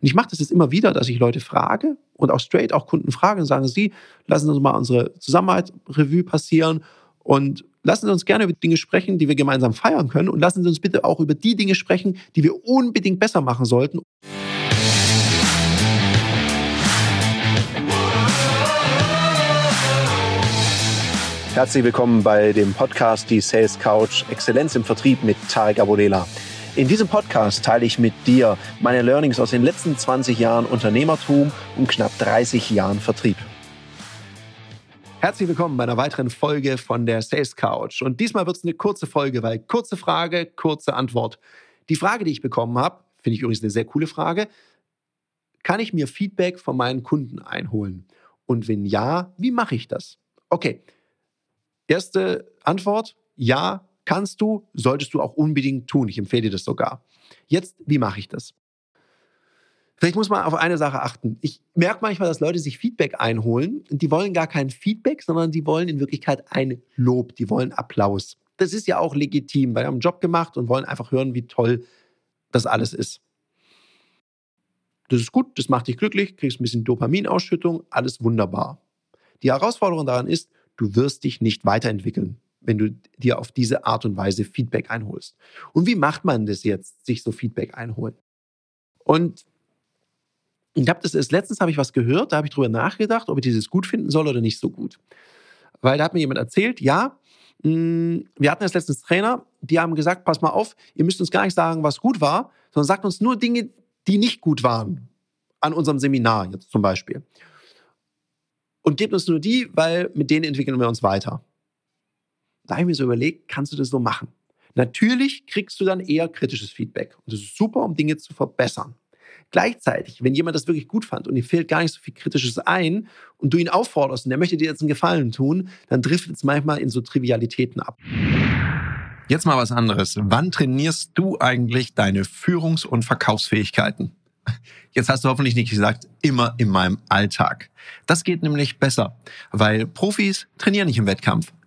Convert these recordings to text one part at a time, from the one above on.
Und ich mache das jetzt immer wieder, dass ich Leute frage und auch straight auch Kunden frage und sagen, Sie, lassen Sie uns mal unsere Zusammenarbeit Revue passieren und lassen Sie uns gerne über Dinge sprechen, die wir gemeinsam feiern können und lassen Sie uns bitte auch über die Dinge sprechen, die wir unbedingt besser machen sollten. Herzlich willkommen bei dem Podcast Die Sales Couch Exzellenz im Vertrieb mit Tarek Abodela. In diesem Podcast teile ich mit dir meine Learnings aus den letzten 20 Jahren Unternehmertum und knapp 30 Jahren Vertrieb. Herzlich willkommen bei einer weiteren Folge von der Sales Couch. Und diesmal wird es eine kurze Folge, weil kurze Frage, kurze Antwort. Die Frage, die ich bekommen habe, finde ich übrigens eine sehr coole Frage. Kann ich mir Feedback von meinen Kunden einholen? Und wenn ja, wie mache ich das? Okay, erste Antwort, ja, Kannst du, solltest du auch unbedingt tun. Ich empfehle dir das sogar. Jetzt, wie mache ich das? Vielleicht muss man auf eine Sache achten. Ich merke manchmal, dass Leute sich Feedback einholen die wollen gar kein Feedback, sondern die wollen in Wirklichkeit ein Lob, die wollen Applaus. Das ist ja auch legitim, weil wir haben einen Job gemacht und wollen einfach hören, wie toll das alles ist. Das ist gut, das macht dich glücklich, kriegst ein bisschen Dopaminausschüttung, alles wunderbar. Die Herausforderung daran ist, du wirst dich nicht weiterentwickeln wenn du dir auf diese Art und Weise Feedback einholst. Und wie macht man das jetzt, sich so Feedback einholen? Und ich habe das erst letztens habe ich was gehört, da habe ich drüber nachgedacht, ob ich dieses gut finden soll oder nicht so gut. Weil da hat mir jemand erzählt, ja, mm, wir hatten erst letztens Trainer, die haben gesagt, pass mal auf, ihr müsst uns gar nicht sagen, was gut war, sondern sagt uns nur Dinge, die nicht gut waren an unserem Seminar jetzt zum Beispiel. Und gebt uns nur die, weil mit denen entwickeln wir uns weiter. Da habe ich mir so überlegt, kannst du das so machen? Natürlich kriegst du dann eher kritisches Feedback. Und das ist super, um Dinge zu verbessern. Gleichzeitig, wenn jemand das wirklich gut fand und ihm fehlt gar nicht so viel Kritisches ein und du ihn aufforderst und er möchte dir jetzt einen Gefallen tun, dann driftet es manchmal in so Trivialitäten ab. Jetzt mal was anderes. Wann trainierst du eigentlich deine Führungs- und Verkaufsfähigkeiten? Jetzt hast du hoffentlich nicht gesagt, immer in meinem Alltag. Das geht nämlich besser, weil Profis trainieren nicht im Wettkampf.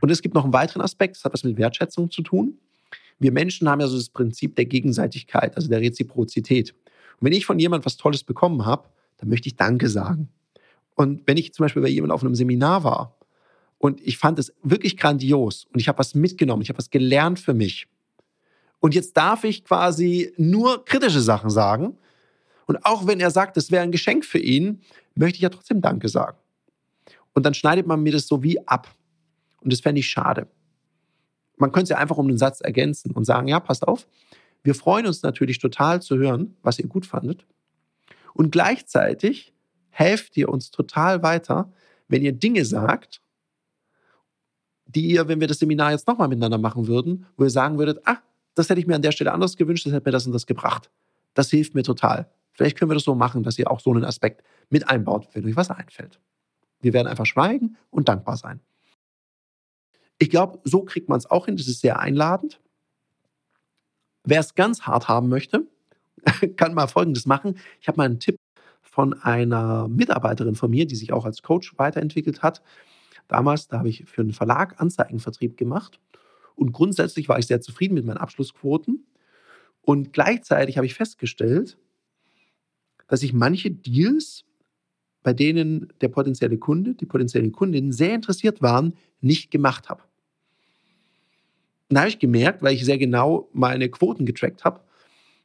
Und es gibt noch einen weiteren Aspekt, das hat was mit Wertschätzung zu tun. Wir Menschen haben ja so das Prinzip der Gegenseitigkeit, also der Reziprozität. Und wenn ich von jemandem was Tolles bekommen habe, dann möchte ich Danke sagen. Und wenn ich zum Beispiel bei jemandem auf einem Seminar war und ich fand es wirklich grandios und ich habe was mitgenommen, ich habe was gelernt für mich. Und jetzt darf ich quasi nur kritische Sachen sagen. Und auch wenn er sagt, es wäre ein Geschenk für ihn, möchte ich ja trotzdem Danke sagen. Und dann schneidet man mir das so wie ab. Und das fände ich schade. Man könnte es ja einfach um den Satz ergänzen und sagen, ja, passt auf, wir freuen uns natürlich total zu hören, was ihr gut fandet. Und gleichzeitig helft ihr uns total weiter, wenn ihr Dinge sagt, die ihr, wenn wir das Seminar jetzt nochmal miteinander machen würden, wo ihr sagen würdet, ah, das hätte ich mir an der Stelle anders gewünscht, das hätte mir das und das gebracht. Das hilft mir total. Vielleicht können wir das so machen, dass ihr auch so einen Aspekt mit einbaut, wenn euch was einfällt. Wir werden einfach schweigen und dankbar sein. Ich glaube, so kriegt man es auch hin. Das ist sehr einladend. Wer es ganz hart haben möchte, kann mal Folgendes machen. Ich habe mal einen Tipp von einer Mitarbeiterin von mir, die sich auch als Coach weiterentwickelt hat. Damals, da habe ich für einen Verlag Anzeigenvertrieb gemacht. Und grundsätzlich war ich sehr zufrieden mit meinen Abschlussquoten. Und gleichzeitig habe ich festgestellt, dass ich manche Deals bei denen der potenzielle Kunde, die potenziellen Kundinnen sehr interessiert waren, nicht gemacht habe. Dann habe ich gemerkt, weil ich sehr genau meine Quoten getrackt habe,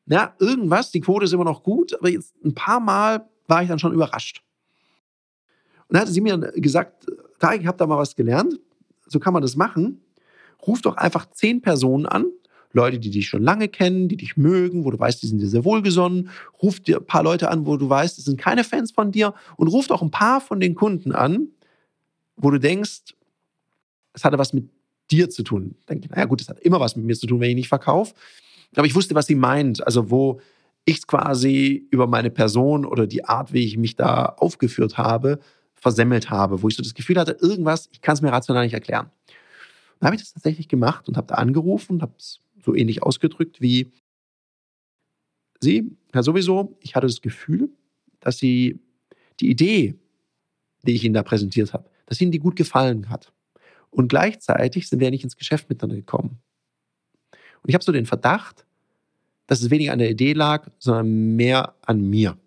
ja, irgendwas, die Quote ist immer noch gut, aber jetzt ein paar Mal war ich dann schon überrascht. Und dann hatte sie mir gesagt, Tarek, ich habe da mal was gelernt, so kann man das machen. Ruf doch einfach zehn Personen an, Leute, die dich schon lange kennen, die dich mögen, wo du weißt, die sind dir sehr wohlgesonnen. Ruf dir ein paar Leute an, wo du weißt, das sind keine Fans von dir. Und ruf auch ein paar von den Kunden an, wo du denkst, es hatte was mit dir zu tun. Denke, naja gut, es hat immer was mit mir zu tun, wenn ich nicht verkaufe. Aber ich wusste, was sie meint. Also wo ich es quasi über meine Person oder die Art, wie ich mich da aufgeführt habe, versemmelt habe, wo ich so das Gefühl hatte, irgendwas, ich kann es mir rational nicht erklären. Dann habe ich das tatsächlich gemacht und habe da angerufen und habe es so ähnlich ausgedrückt wie, Sie, ja sowieso, ich hatte das Gefühl, dass Sie die Idee, die ich Ihnen da präsentiert habe, dass Ihnen die gut gefallen hat. Und gleichzeitig sind wir nicht ins Geschäft miteinander gekommen. Und ich habe so den Verdacht, dass es weniger an der Idee lag, sondern mehr an mir.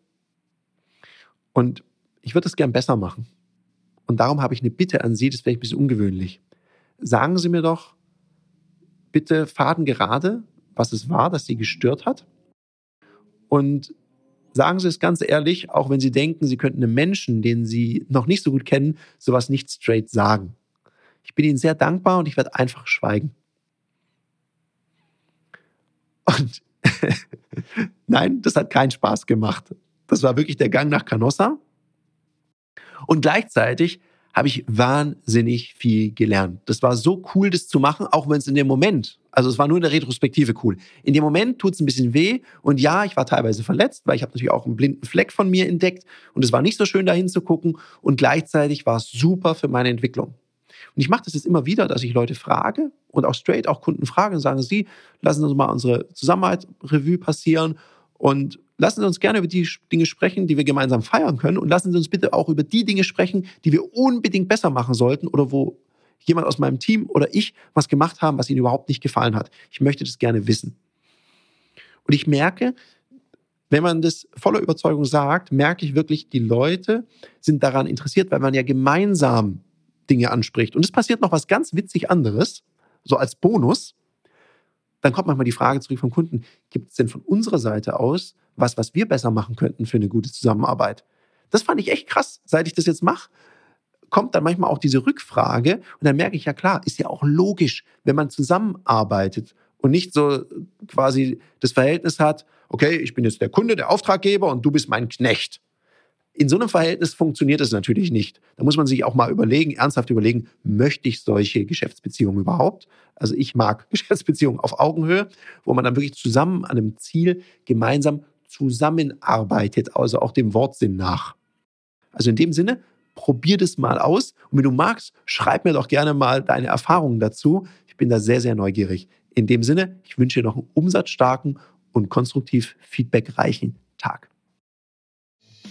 Und ich würde es gern besser machen. Und darum habe ich eine Bitte an Sie, das vielleicht ein bisschen ungewöhnlich. Sagen Sie mir doch bitte Faden gerade, was es war, das Sie gestört hat. Und sagen Sie es ganz ehrlich, auch wenn Sie denken, Sie könnten einem Menschen, den Sie noch nicht so gut kennen, sowas nicht straight sagen. Ich bin Ihnen sehr dankbar und ich werde einfach schweigen. Und nein, das hat keinen Spaß gemacht. Das war wirklich der Gang nach Canossa. Und gleichzeitig habe ich wahnsinnig viel gelernt. Das war so cool, das zu machen, auch wenn es in dem Moment, also es war nur in der Retrospektive cool. In dem Moment tut es ein bisschen weh und ja, ich war teilweise verletzt, weil ich habe natürlich auch einen blinden Fleck von mir entdeckt und es war nicht so schön dahin zu gucken und gleichzeitig war es super für meine Entwicklung. Und ich mache das jetzt immer wieder, dass ich Leute frage und auch straight auch Kunden frage und sagen, Sie, lassen Sie uns mal unsere Zusammenarbeit Revue passieren und lassen Sie uns gerne über die Dinge sprechen, die wir gemeinsam feiern können und lassen Sie uns bitte auch über die Dinge sprechen, die wir unbedingt besser machen sollten oder wo jemand aus meinem Team oder ich was gemacht haben, was Ihnen überhaupt nicht gefallen hat. Ich möchte das gerne wissen. Und ich merke, wenn man das voller Überzeugung sagt, merke ich wirklich, die Leute sind daran interessiert, weil man ja gemeinsam Dinge anspricht. Und es passiert noch was ganz witzig anderes, so als Bonus. Dann kommt manchmal die Frage zurück vom Kunden, gibt es denn von unserer Seite aus was, was wir besser machen könnten für eine gute Zusammenarbeit? Das fand ich echt krass. Seit ich das jetzt mache, kommt dann manchmal auch diese Rückfrage und dann merke ich, ja klar, ist ja auch logisch, wenn man zusammenarbeitet und nicht so quasi das Verhältnis hat, okay, ich bin jetzt der Kunde, der Auftraggeber und du bist mein Knecht. In so einem Verhältnis funktioniert es natürlich nicht. Da muss man sich auch mal überlegen, ernsthaft überlegen, möchte ich solche Geschäftsbeziehungen überhaupt? Also ich mag Geschäftsbeziehungen auf Augenhöhe, wo man dann wirklich zusammen an einem Ziel gemeinsam zusammenarbeitet, also auch dem Wortsinn nach. Also in dem Sinne, probier das mal aus. Und wenn du magst, schreib mir doch gerne mal deine Erfahrungen dazu. Ich bin da sehr, sehr neugierig. In dem Sinne, ich wünsche dir noch einen umsatzstarken und konstruktiv feedbackreichen Tag.